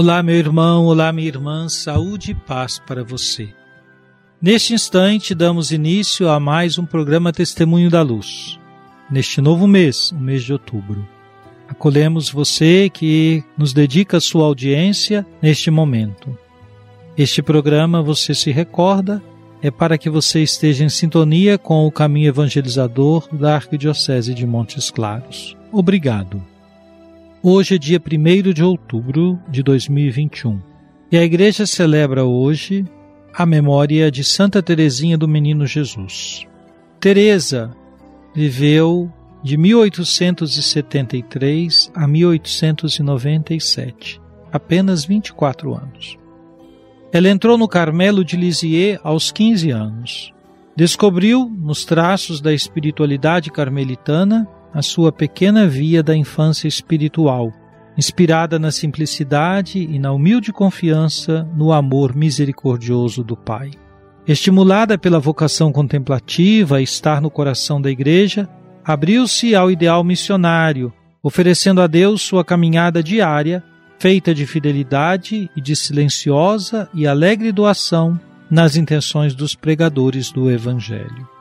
Olá, meu irmão, olá, minha irmã, saúde e paz para você. Neste instante, damos início a mais um programa Testemunho da Luz. Neste novo mês, o mês de outubro. Acolhemos você que nos dedica a sua audiência neste momento. Este programa, você se recorda, é para que você esteja em sintonia com o caminho evangelizador da Arquidiocese de Montes Claros. Obrigado. Hoje é dia 1 de outubro de 2021 e a igreja celebra hoje a memória de Santa Teresinha do Menino Jesus. Teresa viveu de 1873 a 1897, apenas 24 anos. Ela entrou no Carmelo de Lisieux aos 15 anos. Descobriu, nos traços da espiritualidade carmelitana, a sua pequena via da infância espiritual, inspirada na simplicidade e na humilde confiança no amor misericordioso do Pai. Estimulada pela vocação contemplativa a estar no coração da Igreja, abriu-se ao ideal missionário, oferecendo a Deus sua caminhada diária, feita de fidelidade e de silenciosa e alegre doação nas intenções dos pregadores do Evangelho.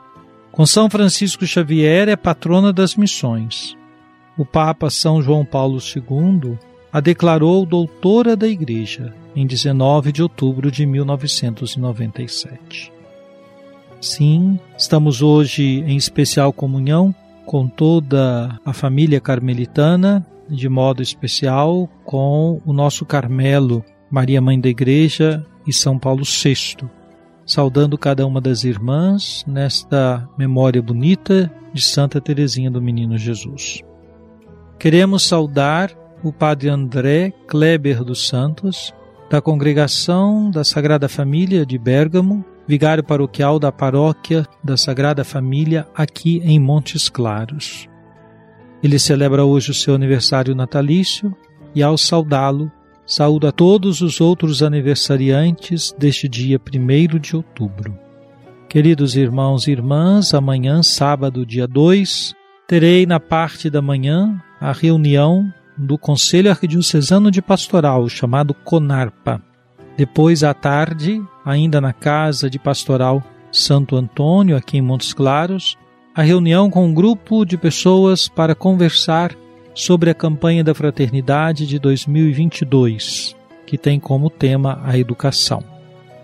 Com São Francisco Xavier é patrona das missões. O Papa São João Paulo II a declarou doutora da Igreja em 19 de outubro de 1997. Sim, estamos hoje em especial comunhão com toda a família carmelitana, de modo especial com o nosso Carmelo, Maria Mãe da Igreja e São Paulo VI saudando cada uma das irmãs nesta memória bonita de Santa Teresinha do Menino Jesus. Queremos saudar o Padre André Kleber dos Santos, da Congregação da Sagrada Família de Bérgamo, vigário paroquial da Paróquia da Sagrada Família aqui em Montes Claros. Ele celebra hoje o seu aniversário natalício e ao saudá-lo Saúdo a todos os outros aniversariantes deste dia 1 de outubro. Queridos irmãos e irmãs, amanhã, sábado, dia 2, terei na parte da manhã a reunião do Conselho Arquidiocesano de Pastoral, chamado CONARPA. Depois, à tarde, ainda na Casa de Pastoral Santo Antônio, aqui em Montes Claros, a reunião com um grupo de pessoas para conversar sobre a campanha da Fraternidade de 2022, que tem como tema a educação.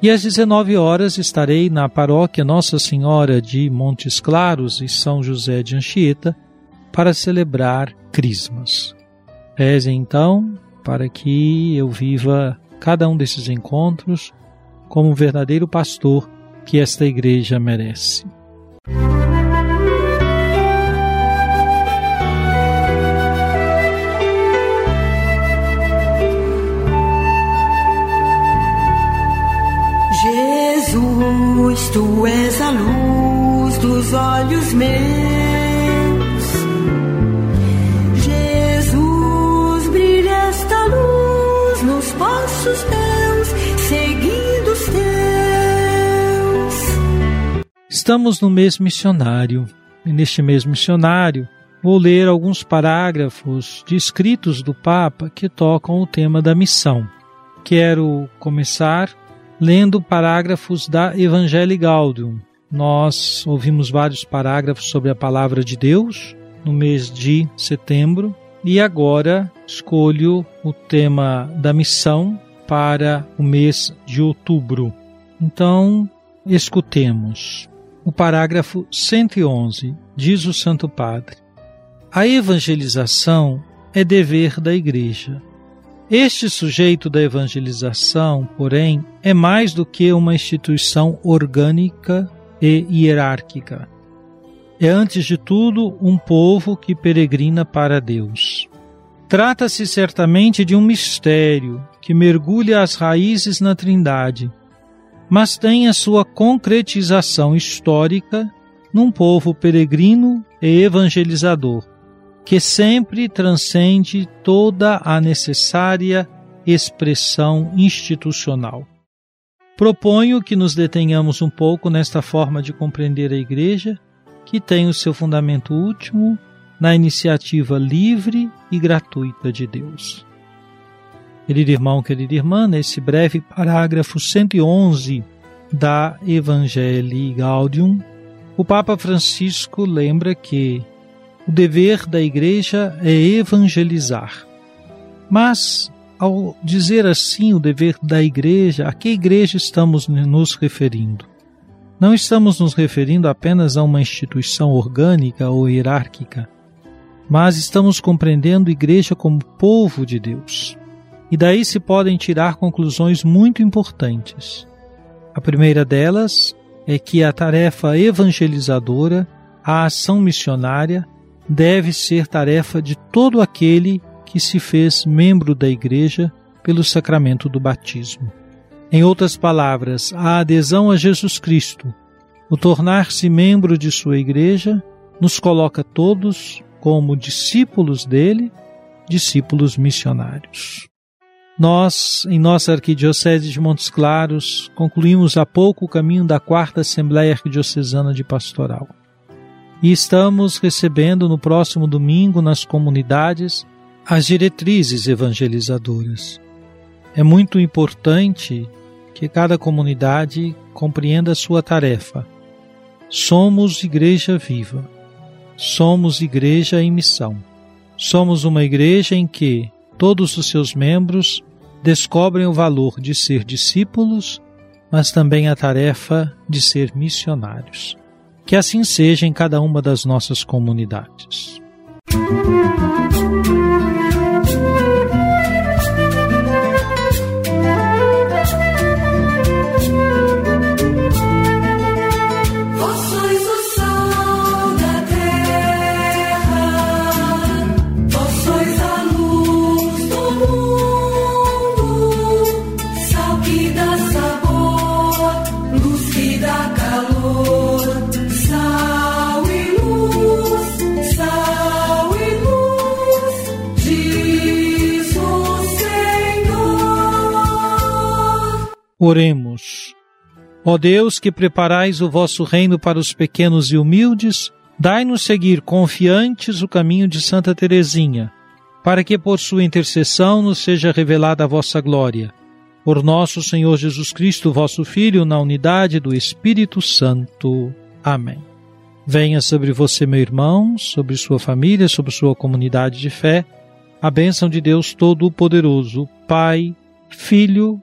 E às 19 horas estarei na paróquia Nossa Senhora de Montes Claros e São José de Anchieta para celebrar Crismas. Reze então para que eu viva cada um desses encontros como um verdadeiro pastor que esta igreja merece. Jesus, tu és a luz dos olhos meus. Jesus, brilha esta luz nos passos teus, seguindo os teus. Estamos no mês missionário e neste mês missionário vou ler alguns parágrafos de escritos do Papa que tocam o tema da missão. Quero começar lendo parágrafos da Evangelii Gaudium. Nós ouvimos vários parágrafos sobre a palavra de Deus no mês de setembro E agora escolho o tema da missão para o mês de outubro. Então, escutemos. O parágrafo 111 diz o Santo Padre: A evangelização é dever da Igreja. Este sujeito da evangelização, porém, é mais do que uma instituição orgânica e hierárquica. É, antes de tudo, um povo que peregrina para Deus. Trata-se certamente de um mistério que mergulha as raízes na Trindade, mas tem a sua concretização histórica num povo peregrino e evangelizador, que sempre transcende toda a necessária expressão institucional. Proponho que nos detenhamos um pouco nesta forma de compreender a Igreja, que tem o seu fundamento último na iniciativa livre e gratuita de Deus. Querido irmão, querida irmã, nesse breve parágrafo 111 da Evangelii Gaudium, o Papa Francisco lembra que o dever da igreja é evangelizar. Mas, ao dizer assim o dever da igreja, a que igreja estamos nos referindo? Não estamos nos referindo apenas a uma instituição orgânica ou hierárquica, mas estamos compreendendo igreja como povo de Deus. E daí se podem tirar conclusões muito importantes. A primeira delas é que a tarefa evangelizadora, a ação missionária, deve ser tarefa de todo aquele que se fez membro da Igreja pelo sacramento do batismo. Em outras palavras, a adesão a Jesus Cristo, o tornar-se membro de sua Igreja, nos coloca todos como discípulos dele, discípulos missionários. Nós, em nossa Arquidiocese de Montes Claros, concluímos há pouco o caminho da quarta Assembleia Arquidiocesana de Pastoral e estamos recebendo no próximo domingo nas comunidades as diretrizes evangelizadoras. É muito importante que cada comunidade compreenda a sua tarefa. Somos igreja viva. Somos igreja em missão. Somos uma igreja em que todos os seus membros descobrem o valor de ser discípulos, mas também a tarefa de ser missionários. Que assim seja em cada uma das nossas comunidades. Música Oremos. Ó Deus, que preparais o vosso reino para os pequenos e humildes, dai-nos seguir confiantes o caminho de Santa Teresinha, para que por sua intercessão nos seja revelada a vossa glória. Por nosso Senhor Jesus Cristo, vosso Filho, na unidade do Espírito Santo. Amém. Venha sobre você, meu irmão, sobre sua família, sobre sua comunidade de fé, a bênção de Deus Todo-Poderoso, Pai, Filho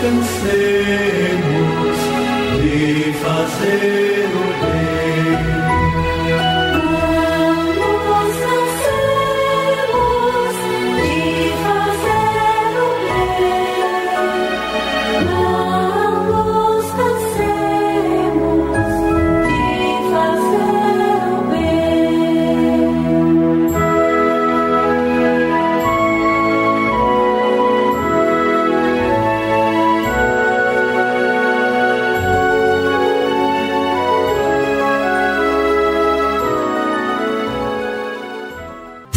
descansemos e fazer.